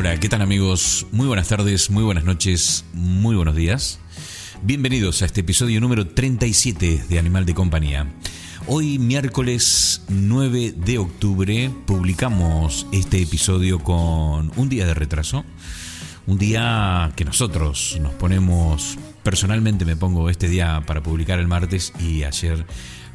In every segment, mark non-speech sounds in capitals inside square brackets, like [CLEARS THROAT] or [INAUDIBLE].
Hola, ¿qué tal amigos? Muy buenas tardes, muy buenas noches, muy buenos días. Bienvenidos a este episodio número 37 de Animal de Compañía. Hoy miércoles 9 de octubre publicamos este episodio con un día de retraso. Un día que nosotros nos ponemos, personalmente me pongo este día para publicar el martes y ayer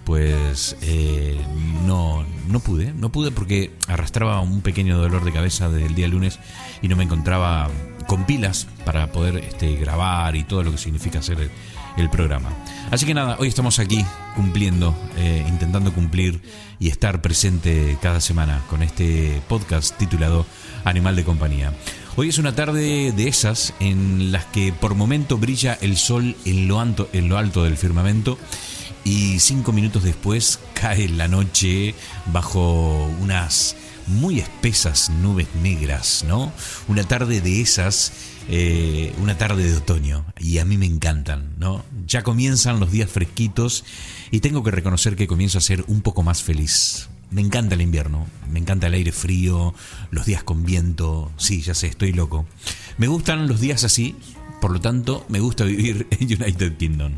pues eh, no, no pude, no pude porque arrastraba un pequeño dolor de cabeza desde el día lunes y no me encontraba con pilas para poder este, grabar y todo lo que significa hacer el, programa. Así que nada, hoy estamos aquí cumpliendo, eh, intentando cumplir y estar presente cada semana con este podcast titulado Animal de Compañía. Hoy es una tarde de esas en las que por momento brilla el sol en lo alto, en lo alto del firmamento y cinco minutos después cae la noche bajo unas muy espesas nubes negras, ¿no? Una tarde de esas, eh, una tarde de otoño, y a mí me encantan, ¿no? Ya comienzan los días fresquitos y tengo que reconocer que comienzo a ser un poco más feliz. Me encanta el invierno, me encanta el aire frío, los días con viento, sí, ya sé, estoy loco. Me gustan los días así, por lo tanto, me gusta [LAUGHS] vivir en United Kingdom.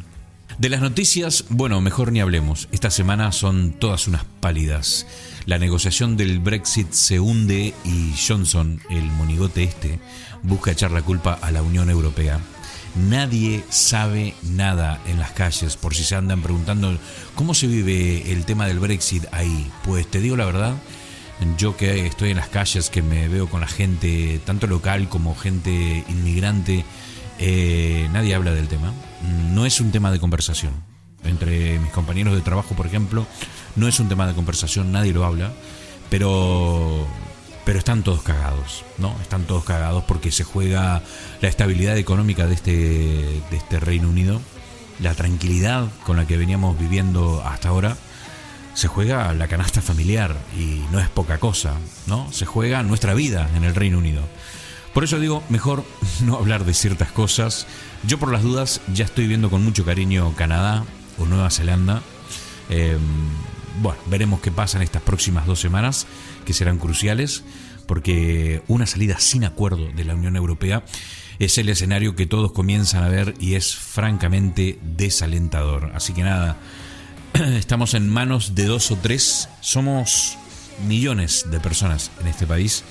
De las noticias, bueno, mejor ni hablemos. Esta semana son todas unas pálidas. La negociación del Brexit se hunde y Johnson, el monigote este, busca echar la culpa a la Unión Europea. Nadie sabe nada en las calles, por si se andan preguntando cómo se vive el tema del Brexit ahí. Pues te digo la verdad, yo que estoy en las calles, que me veo con la gente, tanto local como gente inmigrante, eh, nadie habla del tema. No es un tema de conversación. Entre mis compañeros de trabajo, por ejemplo, no es un tema de conversación, nadie lo habla, pero, pero están todos cagados, ¿no? Están todos cagados porque se juega la estabilidad económica de este, de este Reino Unido, la tranquilidad con la que veníamos viviendo hasta ahora, se juega la canasta familiar y no es poca cosa, ¿no? Se juega nuestra vida en el Reino Unido. Por eso digo, mejor [LAUGHS] no hablar de ciertas cosas. Yo por las dudas ya estoy viendo con mucho cariño Canadá o Nueva Zelanda. Eh, bueno, veremos qué pasa en estas próximas dos semanas, que serán cruciales, porque una salida sin acuerdo de la Unión Europea es el escenario que todos comienzan a ver y es francamente desalentador. Así que nada, [CLEARS THROAT] estamos en manos de dos o tres, somos millones de personas en este país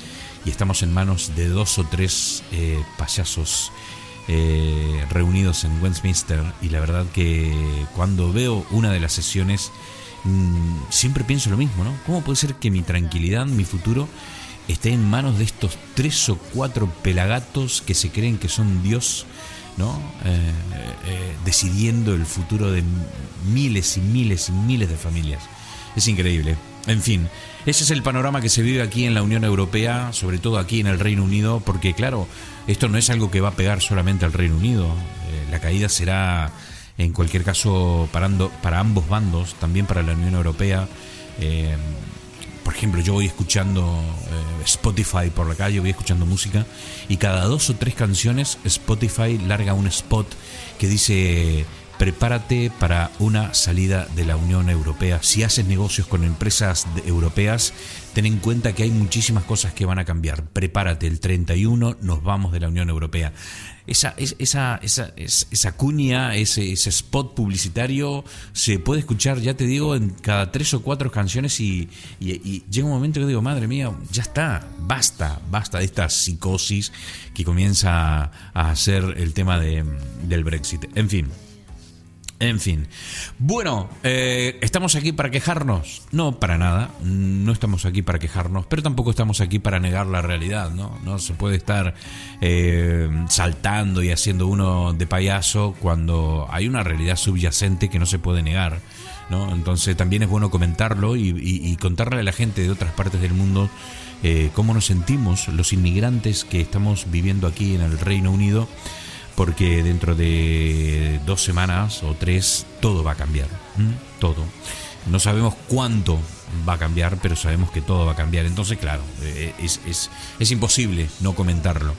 y estamos en manos de dos o tres eh, payasos eh, reunidos en Westminster y la verdad que cuando veo una de las sesiones mmm, siempre pienso lo mismo, ¿no? ¿Cómo puede ser que mi tranquilidad, mi futuro esté en manos de estos tres o cuatro pelagatos que se creen que son Dios? ¿no? Eh, eh, decidiendo el futuro de miles y miles y miles de familias. Es increíble. En fin, ese es el panorama que se vive aquí en la Unión Europea, sobre todo aquí en el Reino Unido, porque claro, esto no es algo que va a pegar solamente al Reino Unido. Eh, la caída será, en cualquier caso, parando, para ambos bandos, también para la Unión Europea. Eh, por ejemplo, yo voy escuchando eh, Spotify por la calle, voy escuchando música y cada dos o tres canciones Spotify larga un spot que dice prepárate para una salida de la Unión Europea. Si haces negocios con empresas europeas, ten en cuenta que hay muchísimas cosas que van a cambiar. Prepárate, el 31 nos vamos de la Unión Europea. Esa, esa, esa, esa cuña, ese, spot publicitario se puede escuchar, ya te digo, en cada tres o cuatro canciones y, y, y llega un momento que digo, madre mía, ya está, basta, basta de esta psicosis que comienza a hacer el tema de, del Brexit. En fin. En fin. Bueno, eh, ¿estamos aquí para quejarnos? No, para nada. No estamos aquí para quejarnos, pero tampoco estamos aquí para negar la realidad, ¿no? No se puede estar eh, saltando y haciendo uno de payaso cuando hay una realidad subyacente que no se puede negar, ¿no? Entonces también es bueno comentarlo y, contarle a la gente de otras partes del mundo eh, cómo nos sentimos los inmigrantes que estamos viviendo aquí en el Reino Unido porque dentro de dos semanas o tres todo va a cambiar. Todo. No sabemos cuánto va a cambiar, pero sabemos que todo va a cambiar. Entonces, claro, eh, es, es, es imposible no comentarlo.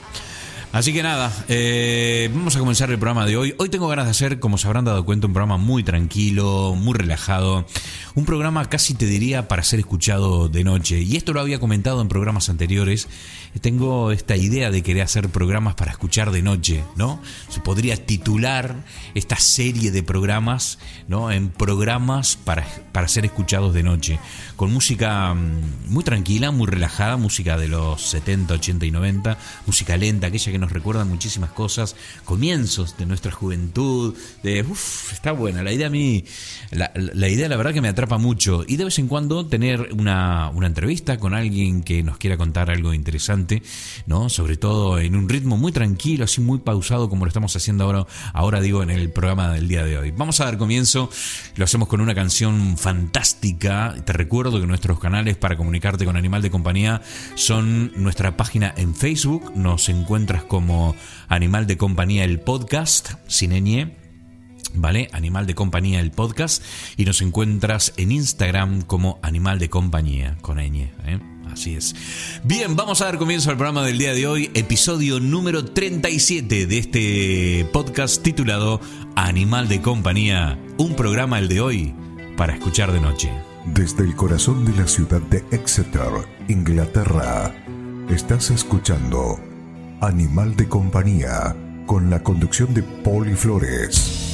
Así que nada, eh, vamos a comenzar el programa de hoy. Hoy tengo ganas de hacer, como se habrán dado cuenta, un programa muy tranquilo, muy relajado. Un programa casi te diría para ser escuchado de noche. Y esto lo había comentado en programas anteriores. Tengo esta idea de querer hacer programas para escuchar de noche, ¿no? Se podría titular esta serie de programas, ¿no? En programas para, para ser escuchados de noche. Con música mm, muy tranquila, muy relajada, música de los 70, 80 y 90, música lenta, aquella que nos recuerdan muchísimas cosas, comienzos de nuestra juventud, de, uff, está buena, la idea a mí, la, idea la verdad que me atrapa mucho y de vez en cuando tener una, una entrevista con alguien que nos quiera contar algo interesante, ¿no? Sobre todo en un ritmo muy tranquilo, así muy pausado como lo estamos haciendo ahora, ahora digo en el programa del día de hoy. Vamos a dar comienzo, lo hacemos con una canción fantástica, te recuerdo que nuestros canales para comunicarte con Animal de Compañía son nuestra página en Facebook, nos encuentras como Animal de Compañía el podcast, sin ñ, ¿vale? Animal de Compañía el podcast, y nos encuentras en Instagram como Animal de Compañía, con ñ, ¿eh? Así es. Bien, vamos a dar comienzo al programa del día de hoy, episodio número 37 de este podcast titulado Animal de Compañía, un programa el de hoy para escuchar de noche. Desde el corazón de la ciudad de Exeter, Inglaterra, estás escuchando Animal de Compañía, con la conducción de Poli Flores.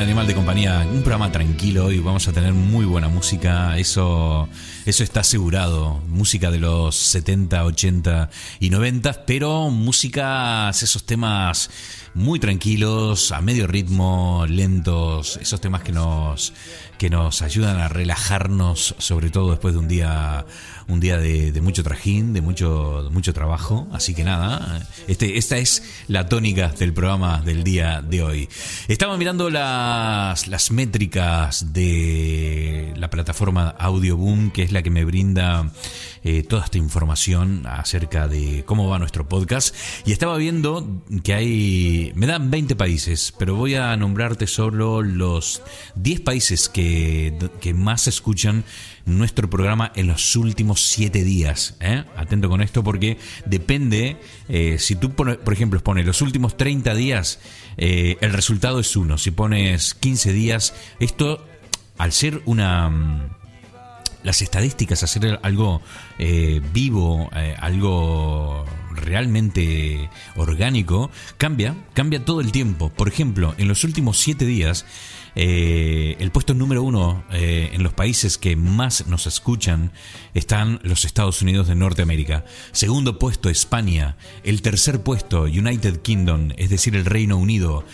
Animal de Compañía, un programa tranquilo y vamos a tener muy buena música, eso, eso está asegurado. Música de los 70, 80 y 90, pero músicas, esos temas muy tranquilos, a medio ritmo, lentos, esos temas que nos, que nos ayudan a relajarnos, sobre todo después de un día un día de, mucho trajín, de mucho, mucho trabajo. Así que nada, este, esta es la tónica del programa del día de hoy. Estaba mirando las, las métricas de la plataforma Audioboom, que es la que me brinda eh, toda esta información acerca de cómo va nuestro podcast. Y estaba viendo que hay, me dan 20 países, pero voy a nombrarte solo los 10 países que, que más escuchan nuestro programa en los últimos siete días. ¿eh? Atento con esto porque depende, eh, si tú, por ejemplo, pones los últimos 30 días, el resultado es uno. Si pones 15 días, esto, al ser una... Las estadísticas, hacer algo vivo, algo realmente orgánico, cambia, cambia todo el tiempo. Por ejemplo, en los últimos siete días, eh, el puesto número uno eh, en los países que más nos escuchan están los Estados Unidos de Norteamérica. Segundo puesto España. El tercer puesto United Kingdom, es decir, el Reino Unido.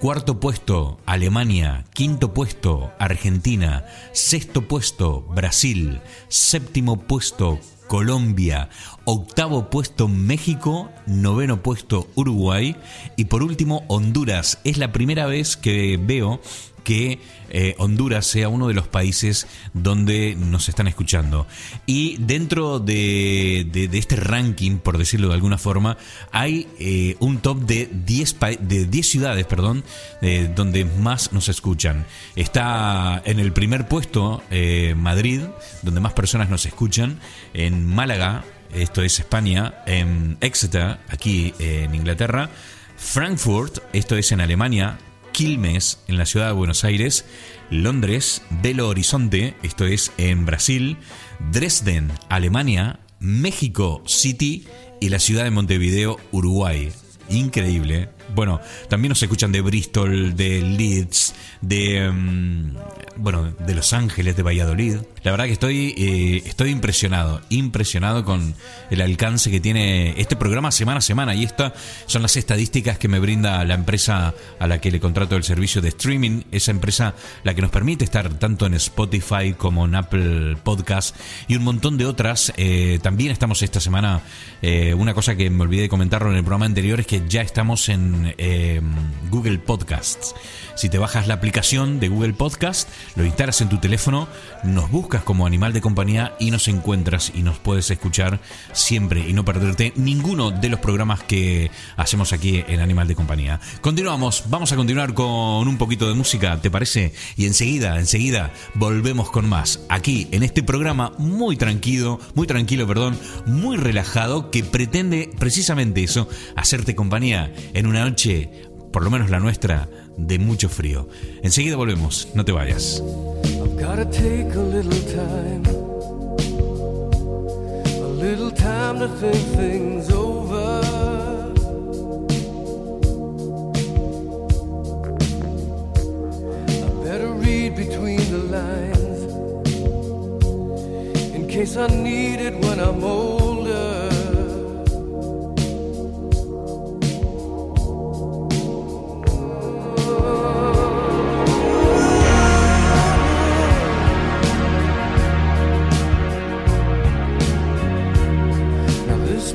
Cuarto puesto Alemania. Quinto puesto Argentina. Sexto puesto Brasil. Séptimo puesto Colombia, octavo puesto México, noveno puesto Uruguay y por último Honduras. Es la primera vez que veo que eh, Honduras sea uno de los países donde nos están escuchando. Y dentro de, este ranking, por decirlo de alguna forma, hay eh, un top de 10, de 10 ciudades perdón, donde más nos escuchan. Está en el primer puesto eh, Madrid, donde más personas nos escuchan. En Málaga, esto es España. En Exeter, aquí en Inglaterra. Frankfurt, esto es en Alemania, Quilmes, en la ciudad de Buenos Aires, Londres, Belo Horizonte, esto es en Brasil, Dresden, Alemania, México City y la ciudad de Montevideo, Uruguay. Increíble. Bueno, también nos escuchan de Bristol, de Leeds, de mm, bueno, de Los Ángeles, de Valladolid. La verdad que estoy eh, estoy impresionado, impresionado con el alcance que tiene este programa semana a semana y estas son las estadísticas que me brinda la empresa a la que le contrato el servicio de streaming, esa empresa la que nos permite estar tanto en Spotify como en Apple Podcast y un montón de otras. Eh, también estamos esta semana eh, una cosa que me olvidé de comentarlo en el programa anterior es que ya estamos en Em, Google Podcasts. Si te bajas la aplicación de Google Podcast, lo instalas en tu teléfono, nos buscas como animal de compañía y nos encuentras y nos puedes escuchar siempre y no perderte ninguno de los programas que hacemos aquí en Animal de Compañía. Continuamos, vamos a continuar con un poquito de música, ¿te parece? Y enseguida, enseguida volvemos con más aquí en este programa muy tranquilo, muy tranquilo, perdón, muy relajado que pretende precisamente eso, hacerte compañía en una noche, por lo menos la nuestra, de mucho frío. Enseguida volvemos, no te vayas. I better read between the lines in case I need it when I'm.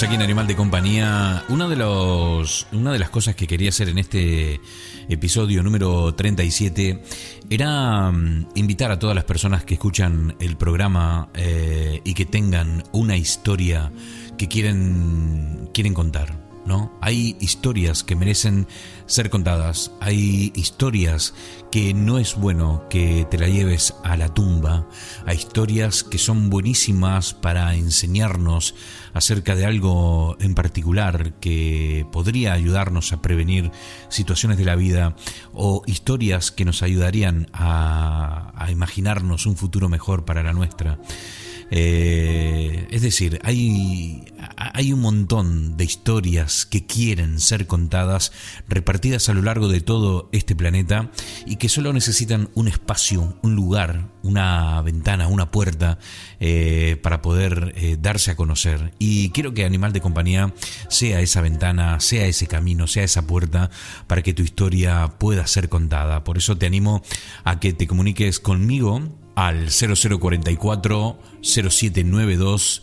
Aquí en Animal de Compañía. Una de, los, una de las cosas que quería hacer en este episodio número 37 era mm, invitar a todas las personas que escuchan el programa eh, y que tengan una historia que quieren, quieren contar ¿no? Hay historias que merecen ser contadas, hay historias que no es bueno que te la lleves a la tumba, hay historias que son buenísimas para enseñarnos acerca de algo en particular que podría ayudarnos a prevenir situaciones de la vida o historias que nos ayudarían a, a imaginarnos un futuro mejor para la nuestra. Eh, es decir, hay, hay un montón de historias que quieren ser contadas, repartidas a lo largo de todo este planeta y que solo necesitan un espacio, un lugar, una ventana, una puerta eh, para poder eh, darse a conocer. Y quiero que Animal de Compañía sea esa ventana, sea ese camino, sea esa puerta para que tu historia pueda ser contada. Por eso te animo a que te comuniques conmigo al 0044 0792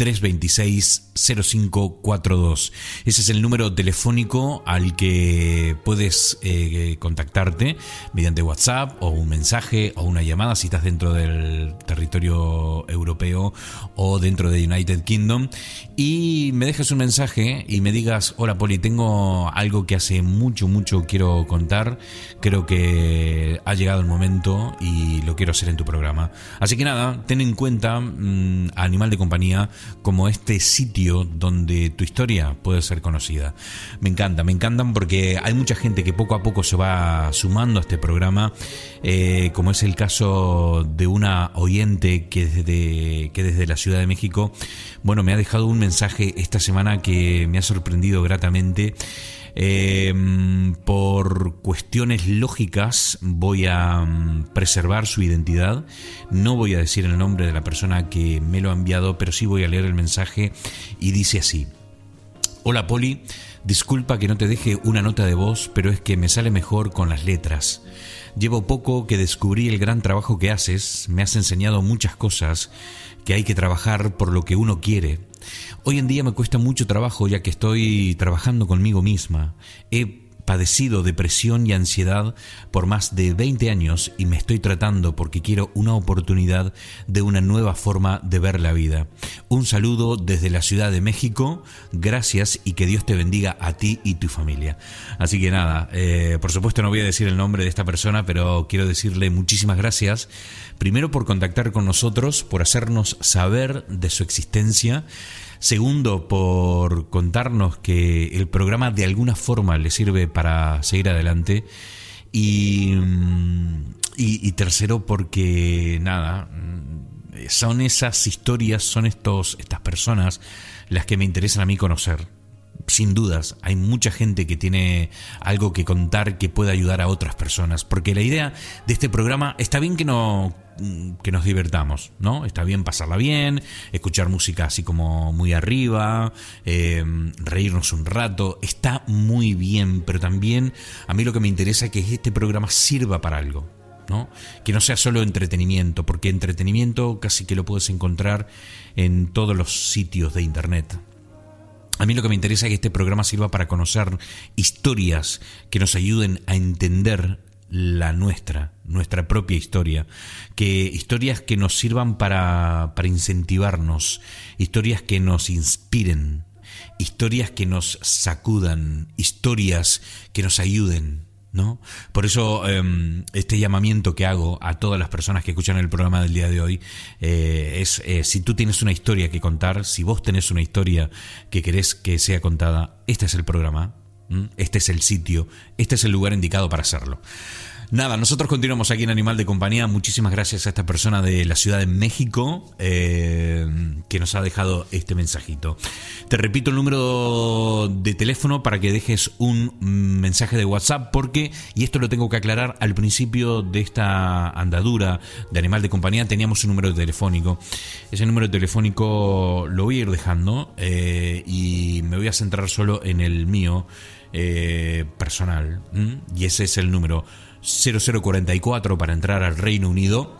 326 0542. Ese es el número telefónico al que puedes eh, contactarte mediante WhatsApp o un mensaje o una llamada si estás dentro del territorio europeo o dentro de United Kingdom y me dejas un mensaje y me digas, hola Poli, tengo algo que hace mucho, mucho quiero contar, creo que ha llegado el momento y lo quiero hacer en tu programa. Así que nada, ten en cuenta mm, Animal de Compañía como este sitio donde tu historia puede ser conocida. Me encanta, me encantan porque hay mucha gente que poco a poco se va sumando a este programa, eh, como es el caso de una oyente que desde, que desde la Ciudad de México, bueno, me ha dejado un mensaje esta semana que me ha sorprendido gratamente. Eh, por cuestiones lógicas voy a mm, preservar su identidad. No voy a decir el nombre de la persona que me lo ha enviado, pero sí voy a leer el mensaje y dice así. Hola Poli, disculpa que no te deje una nota de voz, pero es que me sale mejor con las letras. Llevo poco que descubrí el gran trabajo que haces, me has enseñado muchas cosas, que hay que trabajar por lo que uno quiere, Hoy en día me cuesta mucho trabajo ya que estoy trabajando conmigo misma. He padecido depresión y ansiedad por más de 20 años y me estoy tratando porque quiero una oportunidad de una nueva forma de ver la vida. Un saludo desde la Ciudad de México, gracias y que Dios te bendiga a ti y tu familia. Así que nada, eh, por supuesto no voy a decir el nombre de esta persona, pero quiero decirle muchísimas gracias, primero por contactar con nosotros, por hacernos saber de su existencia, Segundo, por contarnos que el programa de alguna forma le sirve para seguir adelante. Y, mm, y, tercero, porque nada, mm, son esas historias, son estos, estas personas las que me interesan a mí conocer. Sin dudas, hay mucha gente que tiene algo que contar que puede ayudar a otras personas. Porque la idea de este programa está bien que no Mm, que nos divertamos, ¿no? Está bien pasarla bien, escuchar música así como muy arriba, eh, reírnos un rato, está muy bien, pero también a mí lo que me interesa es que este programa sirva para algo, ¿no? Que no sea solo entretenimiento, porque entretenimiento casi que lo puedes encontrar en todos los sitios de internet. A mí lo que me interesa es que este programa sirva para conocer historias que nos ayuden a entender la nuestra, nuestra propia historia, que historias que nos sirvan para, para incentivarnos, historias que nos inspiren, historias que nos sacudan, historias que nos ayuden. ¿No? Por eso em, este llamamiento que hago a todas las personas que escuchan el programa del día de hoy eh, es eh, si tú tienes una historia que contar, si vos tenés una historia que querés que sea contada, este es el programa, este es el sitio, este es el lugar indicado para hacerlo. Nada, nosotros continuamos aquí en Animal de Compañía. Muchísimas gracias a esta persona de la Ciudad de México eh, que nos ha dejado este mensajito. Te repito el número de teléfono para que dejes un mensaje de WhatsApp porque, y esto lo tengo que aclarar, al principio de esta andadura de Animal de Compañía teníamos un número telefónico. Ese número telefónico lo voy a ir dejando eh, y me voy a centrar solo en el mío eh, personal. Y ese es el número 0044 para entrar al Reino Unido.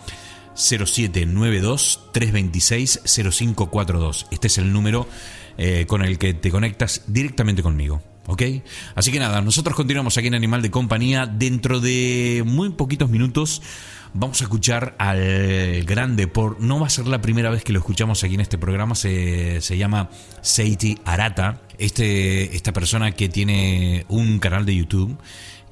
0792 326 0542. Este es el número eh, con el que te conectas directamente conmigo. ¿Ok? Así que nada, nosotros continuamos aquí en Animal de Compañía. Dentro de muy poquitos minutos vamos a escuchar al grande por no va a ser la primera vez que lo escuchamos aquí en este programa se, se llama Seiti Arata este, esta persona que tiene un canal de YouTube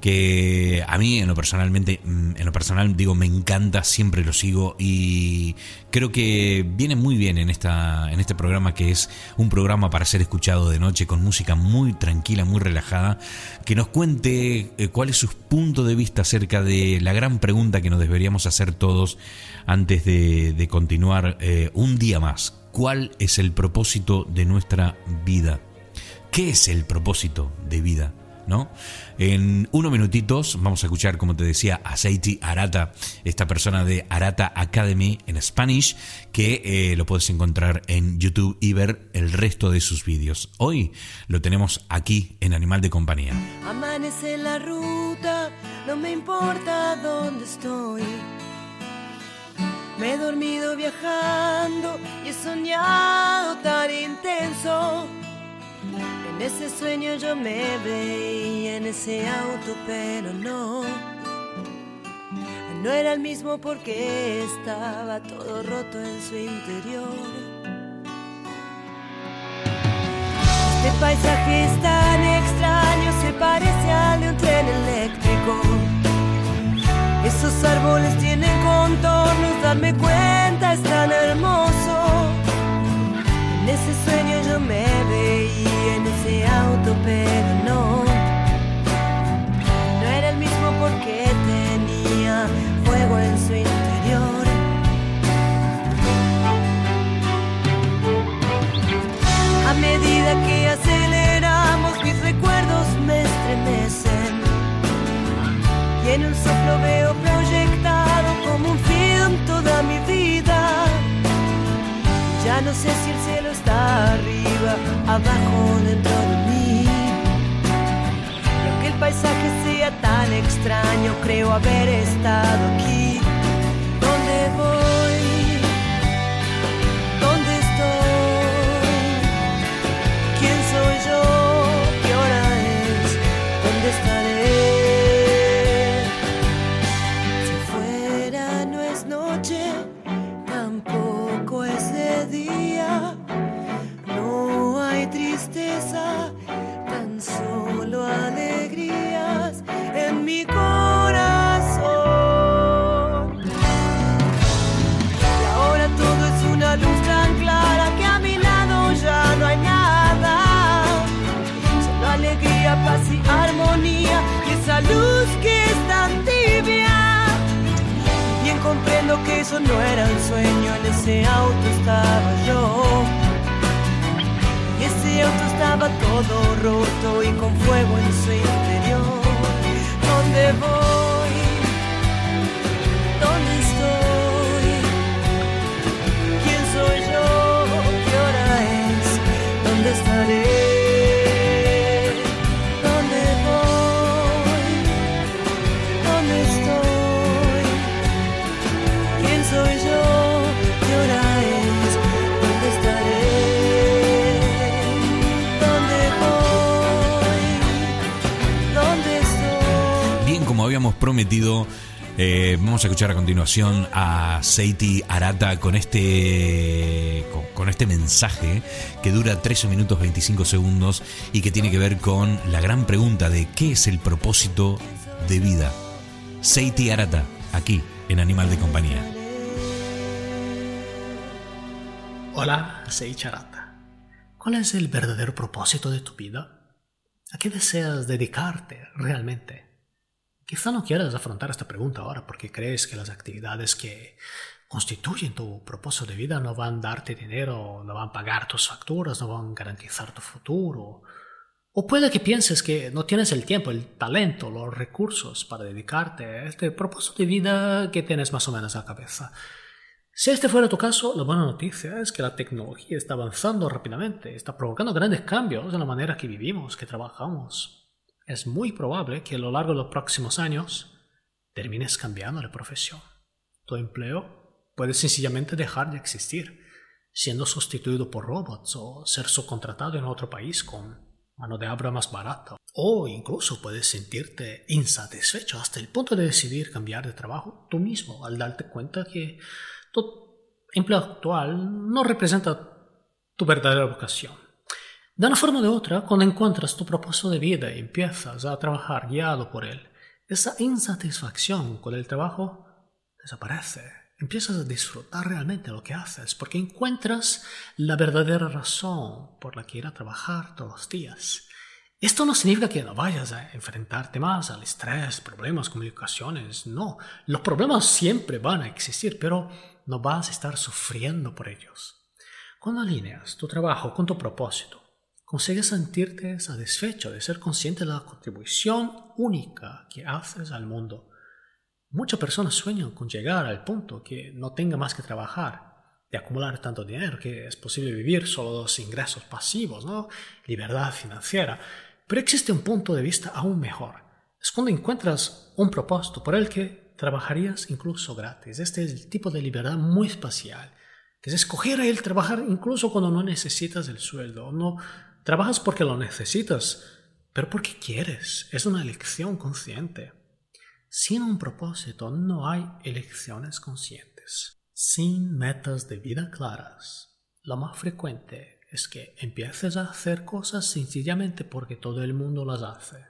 que a mí en lo personalmente mm, en lo personal digo me encanta siempre lo sigo y creo que viene muy bien en esta en este programa que es un programa para ser escuchado de noche con música muy tranquila muy relajada que nos cuente eh, cuál es su punto de vista acerca de la gran pregunta que nos deberíamos hacer todos antes de, continuar eh, un día más. Cuál es el propósito de nuestra vida qué es el propósito de vida En unos minutitos vamos a escuchar, como te decía, a Seiti Arata, esta persona de Arata Academy en Spanish, que eh, lo puedes encontrar en YouTube y ver el resto de sus vídeos. Hoy lo tenemos aquí en Animal de Compañía. Amanece la ruta, no me importa dónde estoy. Me he dormido viajando y he soñado tan intenso en ese sueño yo me veía en ese auto, pero no. No era el mismo porque estaba todo roto en su interior. Este paisaje es tan extraño, se parece al de un tren eléctrico. Esos árboles tienen contornos, darme cuenta es tan hermoso. En ese sueño yo me Un soplo veo proyectado como un film toda mi vida. Ya no sé si el cielo está arriba, abajo, dentro de mí. Y aunque el paisaje sea tan extraño, creo haber estado aquí. Eso no era un sueño, en ese auto estaba yo. Y ese auto estaba todo roto y con fuego en su interior. ¿Dónde voy? Habíamos prometido, eh, vamos a escuchar a continuación a Seiti Arata con este, con, este mensaje que dura 13 minutos 25 segundos y que tiene que ver con la gran pregunta de qué es el propósito de vida. Seiti Arata, aquí en Animal de Compañía. Hola, soy Charata. ¿Cuál es el verdadero propósito de tu vida? ¿A qué deseas dedicarte realmente? Quizá no quieras afrontar esta pregunta ahora porque crees que las actividades que constituyen tu propósito de vida no van a darte dinero, no van a pagar tus facturas, no van a garantizar tu futuro. O puede que pienses que no tienes el tiempo, el talento, los recursos para dedicarte a este propósito de vida que tienes más o menos en la cabeza. Si este fuera tu caso, la buena noticia es que la tecnología está avanzando rápidamente, está provocando grandes cambios en la manera que vivimos, que trabajamos. Es muy probable que a lo largo de los próximos años termines cambiando de profesión. Tu empleo puede sencillamente dejar de existir. siendo sustituido por robots o ser subcontratado en otro país con mano de obra más barata. O incluso puedes sentirte insatisfecho hasta el punto de decidir cambiar de trabajo tú mismo al darte cuenta que tu empleo actual no representa tu verdadera vocación. De una forma o de otra, cuando encuentras tu propósito de vida y empiezas a trabajar guiado por él, esa insatisfacción con el trabajo desaparece. Empiezas a disfrutar realmente lo que haces porque encuentras la verdadera razón por la que ir a trabajar todos los días. Esto no significa que no vayas a enfrentarte más al estrés, problemas, comunicaciones. No, los problemas siempre van a existir, pero no vas a estar sufriendo por ellos. Cuando alineas tu trabajo con tu propósito, consigues sentirte satisfecho de ser consciente de la contribución única que haces al mundo. Muchas personas sueñan con llegar al punto que no tenga más que trabajar, de acumular tanto dinero que es posible vivir solo dos ingresos pasivos, ¿no? Libertad financiera. Pero existe un punto de vista aún mejor. Es cuando encuentras un propósito por el que trabajarías incluso gratis. Este es el tipo de libertad muy espacial, que es escoger el trabajar incluso cuando no necesitas el sueldo. No trabajas porque lo necesitas, pero porque quieres. Es una elección consciente. Sin un propósito no hay elecciones conscientes. Sin metas de vida claras, lo más frecuente es que empieces a hacer cosas sencillamente porque todo el mundo las hace.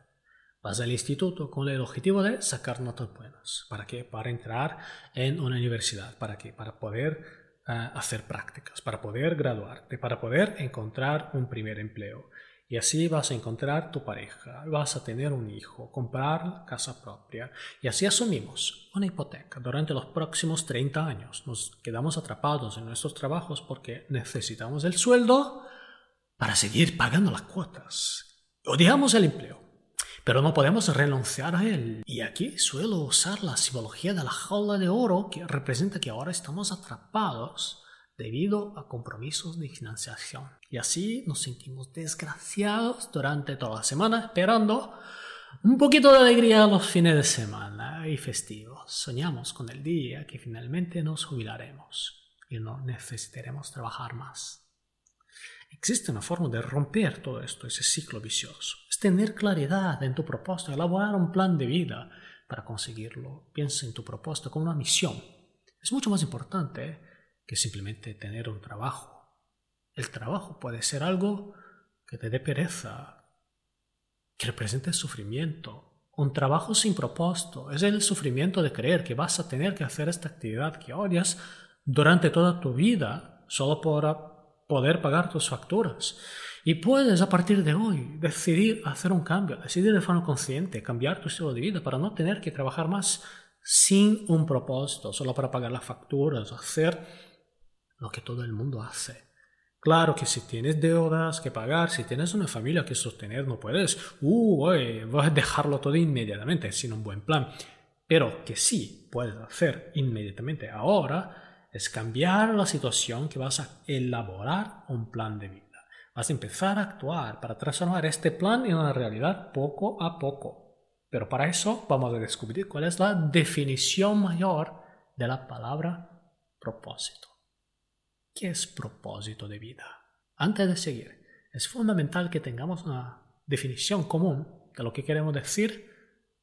Vas al instituto con el objetivo de sacar notas buenas. ¿Para qué? Para entrar en una universidad. ¿Para qué? Para poder hacer prácticas, para poder graduarte, para poder encontrar un primer empleo. Y así vas a encontrar tu pareja, vas a tener un hijo, comprar casa propia. Y así asumimos una hipoteca. Durante los próximos 30 años nos quedamos atrapados en nuestros trabajos porque necesitamos el sueldo para seguir pagando las cuotas. Odiamos el empleo, pero no podemos renunciar a él. Y aquí suelo usar la simbología de la jaula de oro que representa que ahora estamos atrapados debido a compromisos de financiación. Y así nos sentimos desgraciados durante toda la semana esperando un poquito de alegría los fines de semana y festivos. Soñamos con el día que finalmente nos jubilaremos y no necesitaremos trabajar más. Existe una forma de romper todo esto, ese ciclo vicioso. Es tener claridad en tu propósito, elaborar un plan de vida para conseguirlo. Piensa en tu propósito como una misión. Es mucho más importante que simplemente tener un trabajo. El trabajo puede ser algo que te dé pereza, que represente sufrimiento. Un trabajo sin propósito es el sufrimiento de creer que vas a tener que hacer esta actividad que odias durante toda tu vida solo por poder pagar tus facturas. Y puedes a partir de hoy decidir hacer un cambio, decidir de forma consciente, cambiar tu estilo de vida para no tener que trabajar más sin un propósito, solo para pagar las facturas, hacer lo que todo el mundo hace. Claro que si tienes deudas que pagar, si tienes una familia que sostener, no puedes, uh, vas a dejarlo todo inmediatamente, sin un buen plan. Pero que sí puedes hacer inmediatamente ahora es cambiar la situación que vas a elaborar un plan de vida. Vas a empezar a actuar para transformar este plan en una realidad poco a poco. Pero para eso vamos a descubrir cuál es la definición mayor de la palabra propósito. ¿Qué es propósito de vida? Antes de seguir, es fundamental que tengamos una definición común de lo que queremos decir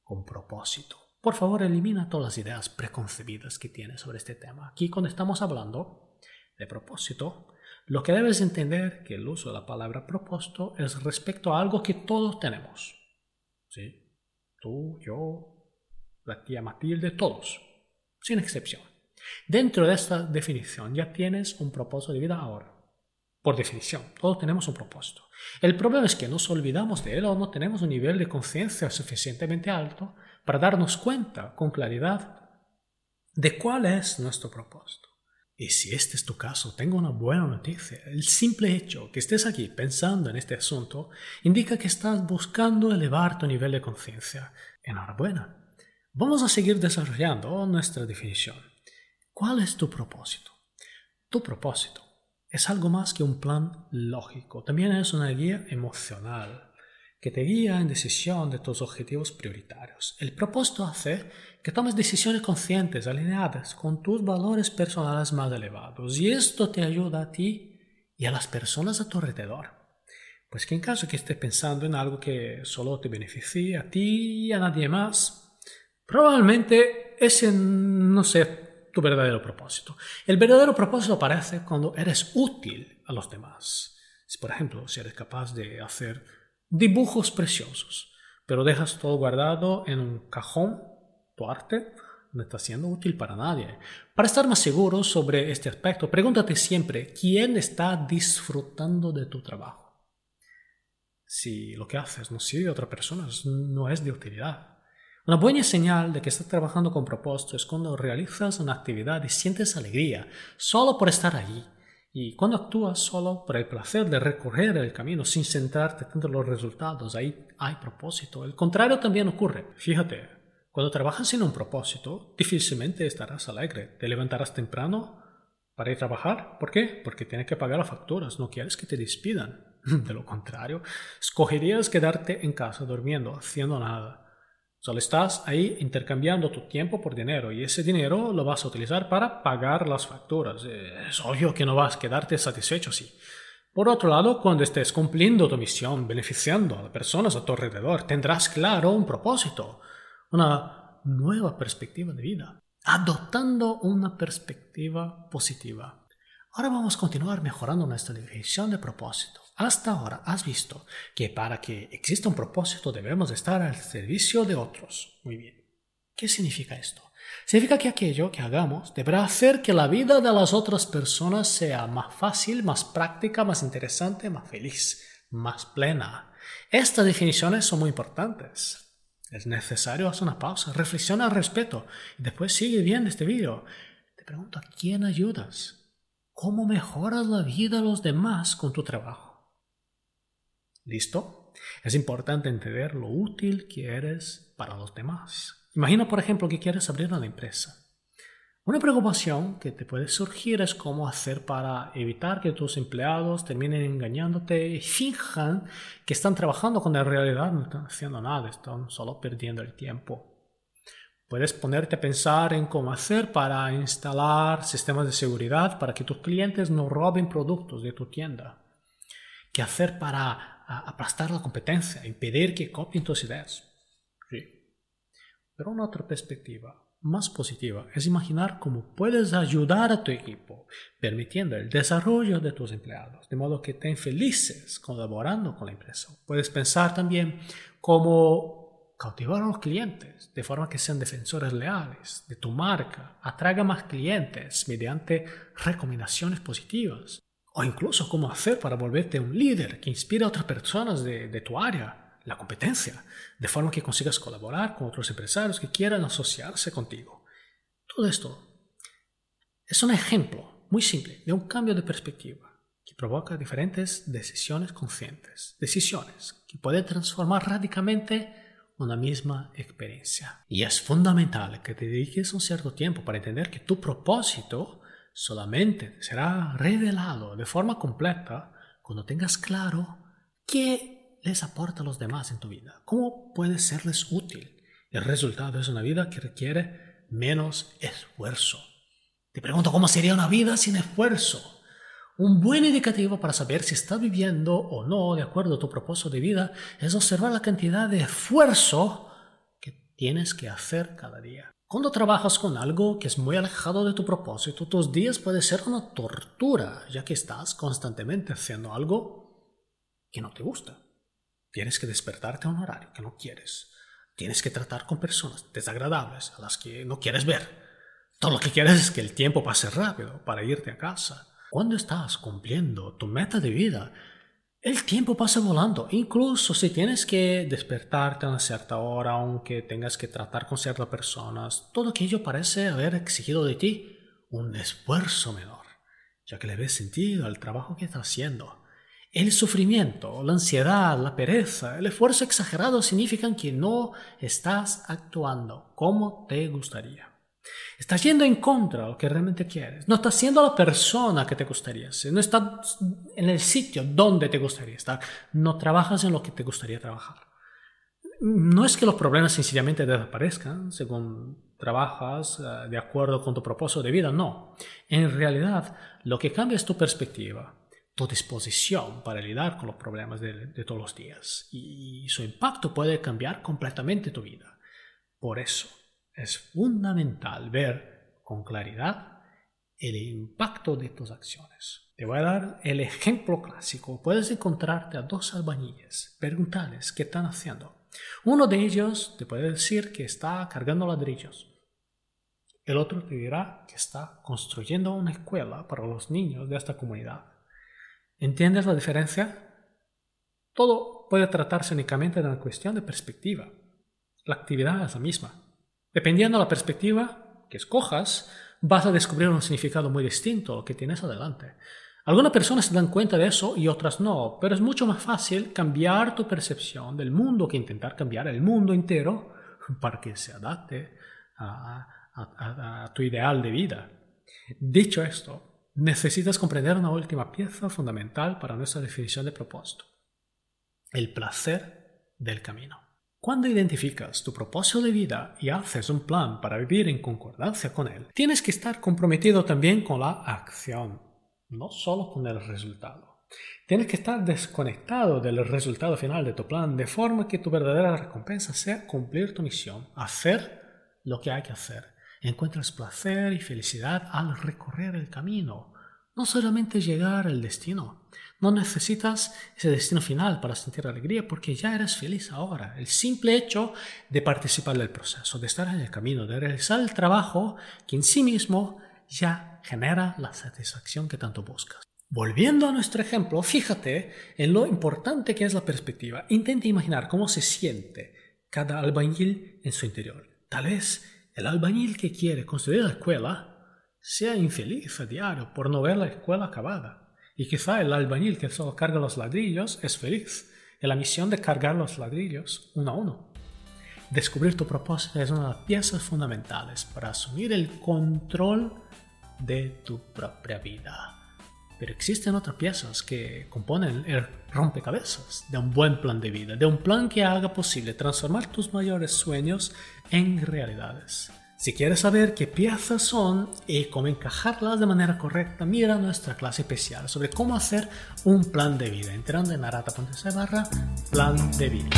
con propósito. Por favor, elimina todas las ideas preconcebidas que tienes sobre este tema. Aquí cuando estamos hablando de propósito, lo que debes entender que el uso de la palabra propósito es respecto a algo que todos tenemos. ¿Sí? Tú, yo, la tía Matilde, todos, sin excepción. Dentro de esta definición ya tienes un propósito de vida ahora. Por definición, todos tenemos un propósito. El problema es que nos olvidamos de él o no tenemos un nivel de conciencia suficientemente alto para darnos cuenta con claridad de cuál es nuestro propósito. Y si este es tu caso, tengo una buena noticia. El simple hecho que estés aquí pensando en este asunto indica que estás buscando elevar tu nivel de conciencia. Enhorabuena. Vamos a seguir desarrollando nuestra definición. ¿Cuál es tu propósito? Tu propósito es algo más que un plan lógico, también es una guía emocional que te guía en decisión de tus objetivos prioritarios. El propósito hace que tomes decisiones conscientes, alineadas con tus valores personales más elevados. Y esto te ayuda a ti y a las personas a tu alrededor. Pues que en caso que estés pensando en algo que solo te beneficie a ti y a nadie más, probablemente ese no sea tu verdadero propósito. El verdadero propósito aparece cuando eres útil a los demás. Si, por ejemplo, si eres capaz de hacer dibujos preciosos, pero dejas todo guardado en un cajón tu arte no está siendo útil para nadie. Para estar más seguro sobre este aspecto, pregúntate siempre quién está disfrutando de tu trabajo. Si lo que haces no sirve a otra persona, no es de utilidad. Una buena señal de que estás trabajando con propósito es cuando realizas una actividad y sientes alegría solo por estar allí. Y cuando actúas solo por el placer de recorrer el camino sin centrarte tanto en los resultados, ahí hay propósito. El contrario también ocurre. Fíjate, cuando trabajas sin un propósito, difícilmente estarás alegre. Te levantarás temprano para ir a trabajar. ¿Por qué? Porque tienes que pagar las facturas, no quieres que te despidan. [LAUGHS] De lo contrario, escogerías quedarte en casa durmiendo, haciendo nada. Solo estás ahí intercambiando tu tiempo por dinero y ese dinero lo vas a utilizar para pagar las facturas. Es obvio que no vas a quedarte satisfecho así. Por otro lado, cuando estés cumpliendo tu misión, beneficiando a las personas a tu alrededor, tendrás claro un propósito una nueva perspectiva de vida, adoptando una perspectiva positiva. Ahora vamos a continuar mejorando nuestra definición de propósito. Hasta ahora has visto que para que exista un propósito debemos estar al servicio de otros. Muy bien. ¿Qué significa esto? Significa que aquello que hagamos deberá hacer que la vida de las otras personas sea más fácil, más práctica, más interesante, más feliz, más plena. Estas definiciones son muy importantes. Es necesario hacer una pausa, reflexiona al respecto y después sigue viendo este vídeo. Te pregunto, ¿a quién ayudas? ¿Cómo mejoras la vida de los demás con tu trabajo? ¿Listo? Es importante entender lo útil que eres para los demás. Imagina, por ejemplo, que quieres abrir una empresa. Una preocupación que te puede surgir es cómo hacer para evitar que tus empleados terminen engañándote y finjan que están trabajando cuando en realidad no están haciendo nada, están solo perdiendo el tiempo. Puedes ponerte a pensar en cómo hacer para instalar sistemas de seguridad para que tus clientes no roben productos de tu tienda. ¿Qué hacer para aplastar la competencia, impedir que copien tus ideas? Sí. Pero una otra perspectiva más positiva es imaginar cómo puedes ayudar a tu equipo, permitiendo el desarrollo de tus empleados, de modo que estén felices colaborando con la empresa. Puedes pensar también cómo cautivar a los clientes, de forma que sean defensores leales de tu marca, atraiga más clientes mediante recomendaciones positivas, o incluso cómo hacer para volverte un líder que inspire a otras personas de, tu área la competencia, de forma que consigas colaborar con otros empresarios que quieran asociarse contigo. Todo esto es un ejemplo muy simple de un cambio de perspectiva que provoca diferentes decisiones conscientes, decisiones que pueden transformar radicalmente una misma experiencia. Y es fundamental que te dediques un cierto tiempo para entender que tu propósito solamente será revelado de forma completa cuando tengas claro que les aporta a los demás en tu vida? ¿Cómo puedes serles útil? El resultado es una vida que requiere menos esfuerzo. Te pregunto, ¿cómo sería una vida sin esfuerzo? Un buen indicativo para saber si estás viviendo o no de acuerdo a tu propósito de vida es observar la cantidad de esfuerzo que tienes que hacer cada día. Cuando trabajas con algo que es muy alejado de tu propósito, tus días pueden ser una tortura, ya que estás constantemente haciendo algo que no te gusta. Tienes que despertarte a un horario que no quieres. Tienes que tratar con personas desagradables a las que no quieres ver. Todo lo que quieres es que el tiempo pase rápido para irte a casa. Cuando estás cumpliendo tu meta de vida, el tiempo pasa volando. Incluso si tienes que despertarte a una cierta hora, aunque tengas que tratar con ciertas personas, todo aquello parece haber exigido de ti un esfuerzo menor, ya que le ves sentido al trabajo que estás haciendo. El sufrimiento, la ansiedad, la pereza, el esfuerzo exagerado significan que no estás actuando como te gustaría. Estás yendo en contra de lo que realmente quieres. No estás siendo la persona que te gustaría ser. No estás en el sitio donde te gustaría estar. No trabajas en lo que te gustaría trabajar. No es que los problemas sencillamente desaparezcan según trabajas eh, de acuerdo con tu propósito de vida. No. En realidad, lo que cambia es tu perspectiva tu disposición para lidiar con los problemas de, de, todos los días y su impacto puede cambiar completamente tu vida. Por eso es fundamental ver con claridad el impacto de tus acciones. Te voy a dar el ejemplo clásico. Puedes encontrarte a dos albañiles, preguntarles qué están haciendo. Uno de ellos te puede decir que está cargando ladrillos. El otro te dirá que está construyendo una escuela para los niños de esta comunidad. ¿Entiendes la diferencia? Todo puede tratarse únicamente de una cuestión de perspectiva. La actividad es la misma. Dependiendo de la perspectiva que escojas, vas a descubrir un significado muy distinto lo que tienes adelante. Algunas personas se dan cuenta de eso y otras no, pero es mucho más fácil cambiar tu percepción del mundo que intentar cambiar el mundo entero [LAUGHS] para que se adapte a tu ideal de vida. Dicho esto, necesitas comprender una última pieza fundamental para nuestra definición de propósito, el placer del camino. Cuando identificas tu propósito de vida y haces un plan para vivir en concordancia con él, tienes que estar comprometido también con la acción, no solo con el resultado. Tienes que estar desconectado del resultado final de tu plan de forma que tu verdadera recompensa sea cumplir tu misión, hacer lo que hay que hacer. Encuentras placer y felicidad al recorrer el camino, no solamente llegar al destino. No necesitas ese destino final para sentir alegría porque ya eres feliz ahora. El simple hecho de participar del proceso, de estar en el camino, de realizar el trabajo que en sí mismo ya genera la satisfacción que tanto buscas. Volviendo a nuestro ejemplo, fíjate en lo importante que es la perspectiva. Intenta imaginar cómo se siente cada albañil en su interior. Tal vez el albañil que quiere construir la escuela sea infeliz a diario por no ver la escuela acabada. Y quizá el albañil que solo carga los ladrillos es feliz en la misión de cargar los ladrillos uno a uno. Descubrir tu propósito es una de las piezas fundamentales para asumir el control de tu propia vida. Pero existen otras piezas que componen el rompecabezas de un buen plan de vida, de un plan que haga posible transformar tus mayores sueños en realidades. Si quieres saber qué piezas son y cómo encajarlas de manera correcta, mira nuestra clase especial sobre cómo hacer un plan de vida, entrando en arata.se barra plan de vida.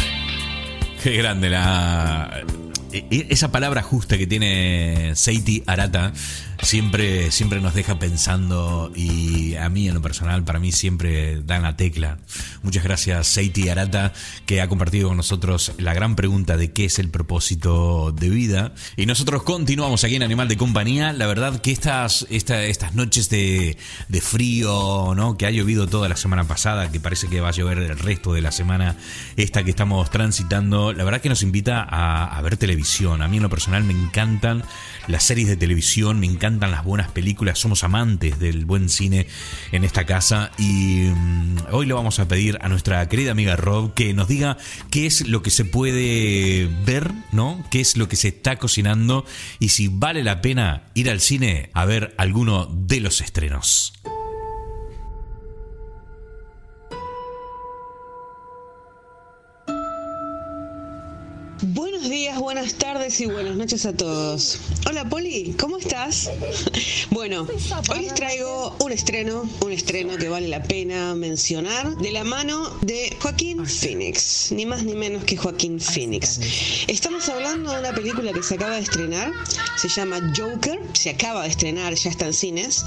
Qué grande la esa palabra justa que tiene Seiti Arata siempre, siempre nos deja pensando y a mí en lo personal, para mí siempre dan la tecla. Muchas gracias Seiti Arata que ha compartido con nosotros la gran pregunta de qué es el propósito de vida. Y nosotros continuamos aquí en Animal de Compañía. La verdad que estas, estas noches de, de frío, ¿no? que ha llovido toda la semana pasada, que parece que va a llover el resto de la semana, esta que estamos transitando, la verdad que nos invita a, a ver televisión. A mí en lo personal me encantan las series de televisión, me encantan las buenas películas, somos amantes del buen cine en esta casa y mm, hoy le vamos a pedir a nuestra querida amiga Rob que nos diga qué es lo que se puede ver, ¿no? ¿Qué es lo que se está cocinando y si vale la pena ir al cine a ver alguno de los estrenos. Buenas tardes y buenas noches a todos. Hola Poli, ¿cómo estás? [LAUGHS] Bueno, hoy les traigo un estreno, un estreno que vale la pena mencionar, de la mano de Joaquín Phoenix, ni más ni menos que Joaquín Phoenix. Estamos hablando de una película que se acaba de estrenar, se llama Joker, se acaba de estrenar, ya está en cines.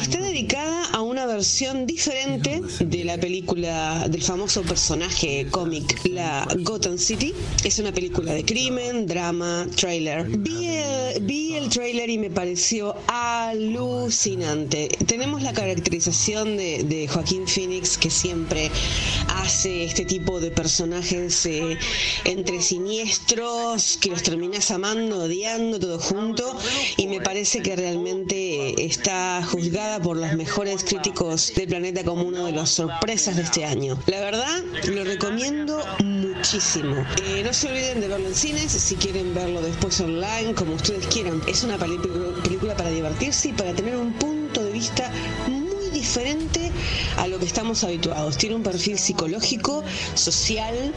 Está dedicada a una versión diferente de la película del famoso personaje cómic, la Gotham City. Es una película de crimen, drama, trailer. Vi el, vi el trailer y me pareció alucinante. Tenemos la caracterización de, de Joaquín Phoenix que siempre hace este tipo de personajes eh, entre siniestros que los terminas amando, odiando, todo junto. Y me parece que realmente está juzgada por los mejores críticos del planeta como una de las sorpresas de este año. La verdad, lo recomiendo muchísimo. Eh, no sé olviden de verlo en cines, si quieren verlo después online, como ustedes quieran. Es una película para divertirse y para tener un punto de vista muy diferente a lo que estamos habituados. Tiene un perfil psicológico, social,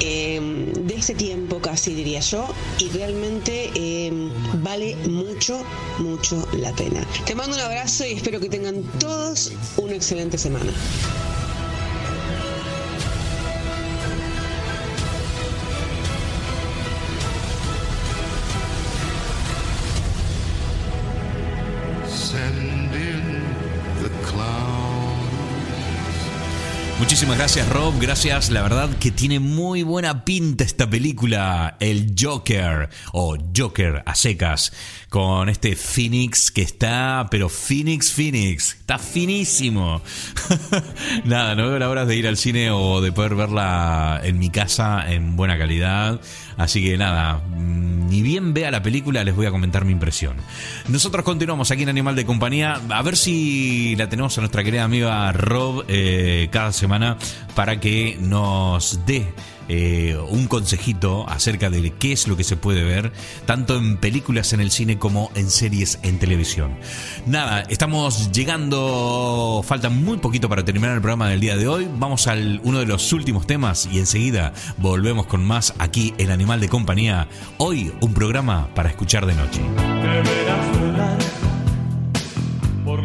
eh, de ese tiempo casi diría yo, y realmente eh, vale mucho, mucho la pena. Te mando un abrazo y espero que tengan todos una excelente semana. Muchísimas gracias Rob, gracias, la verdad que tiene muy buena pinta esta película, El Joker o Joker a secas, con este Phoenix que está, pero Phoenix Phoenix, está finísimo. [LAUGHS] Nada, no veo la hora de ir al cine o de poder verla en mi casa en buena calidad, así que nada, mm, ni bien vea la película les voy a comentar mi impresión. Nosotros continuamos aquí en Animal de Compañía, a ver si la tenemos a nuestra querida amiga Rob eh, cada semana para que nos dé eh, un consejito acerca de qué es lo que se puede ver, tanto en películas en el cine como en series en televisión. Nada, estamos llegando, falta muy poquito para terminar el programa del día de hoy. Vamos al uno de los últimos temas y enseguida volvemos con más aquí El Animal de Compañía. Hoy un programa para escuchar de noche. por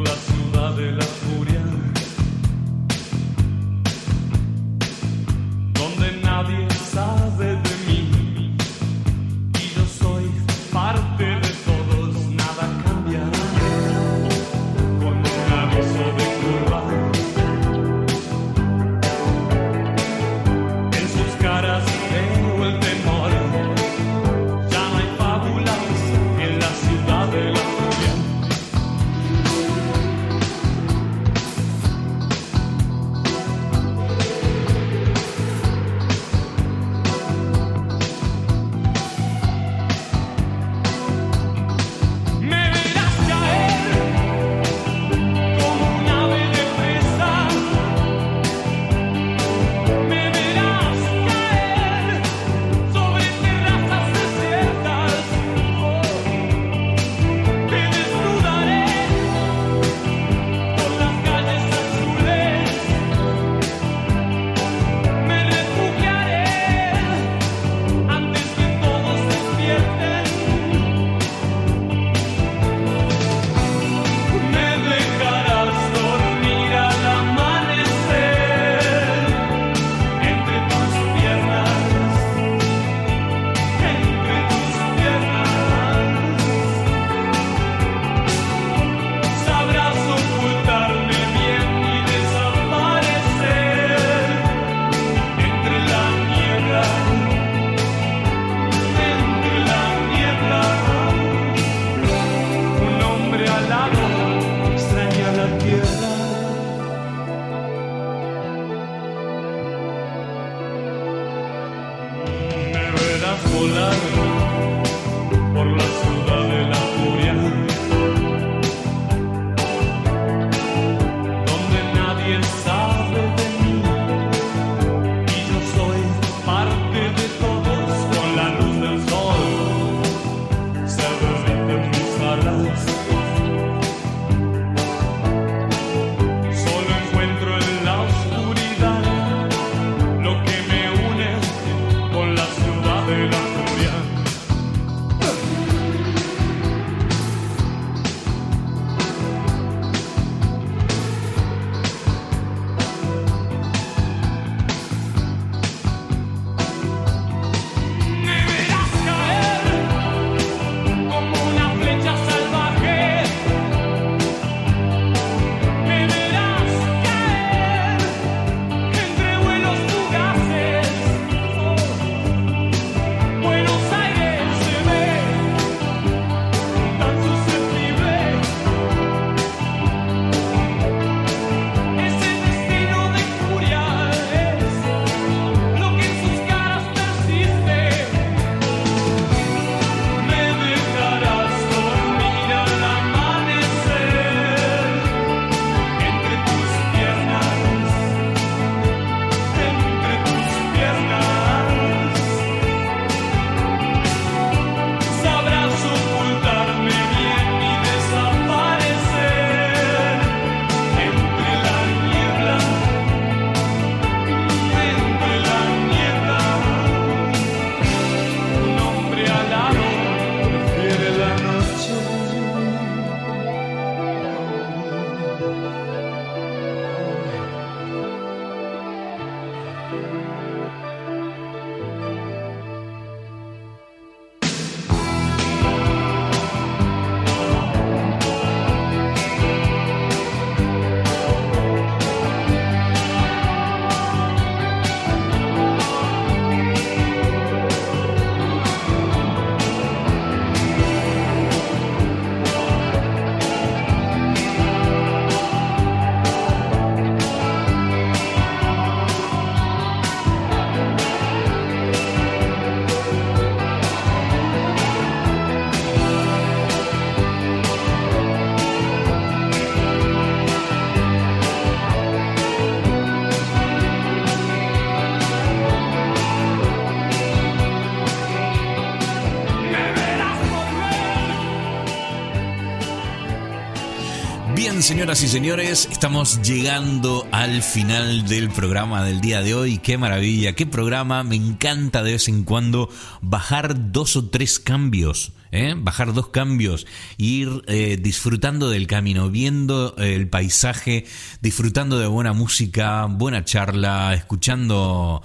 señoras y señores, estamos llegando al final del programa del día de hoy. Qué maravilla, qué programa. Me encanta de vez en cuando bajar dos o tres cambios ¿eh? bajar dos cambios, ir eh, disfrutando del camino, viendo eh, el paisaje, disfrutando de buena música, buena charla, escuchando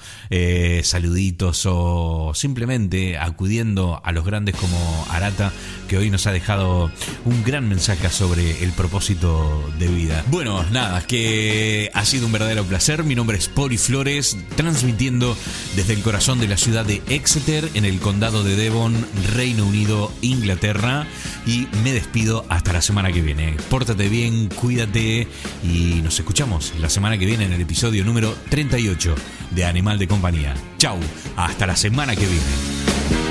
saluditos o simplemente acudiendo a los grandes como Arata, que hoy nos ha dejado un gran mensaje sobre el propósito de vida. Bueno, nada, que ha sido un verdadero placer. Mi nombre es Poli Flores, transmitiendo desde el corazón de la ciudad de Exeter, en el condado de Devon, Reino Unido, Inglaterra y me despido hasta la semana que viene. Pórtate bien, cuídate y nos escuchamos la semana que viene en el episodio número 38 de Animal de Compañía. Chau, hasta la semana que viene.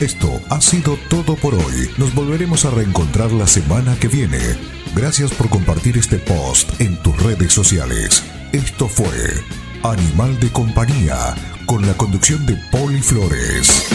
Esto ha sido todo por hoy. Nos volveremos a reencontrar la semana que viene. Gracias por compartir este post en tus redes sociales. Esto fue Animal de Compañía con la conducción de Poli Flores.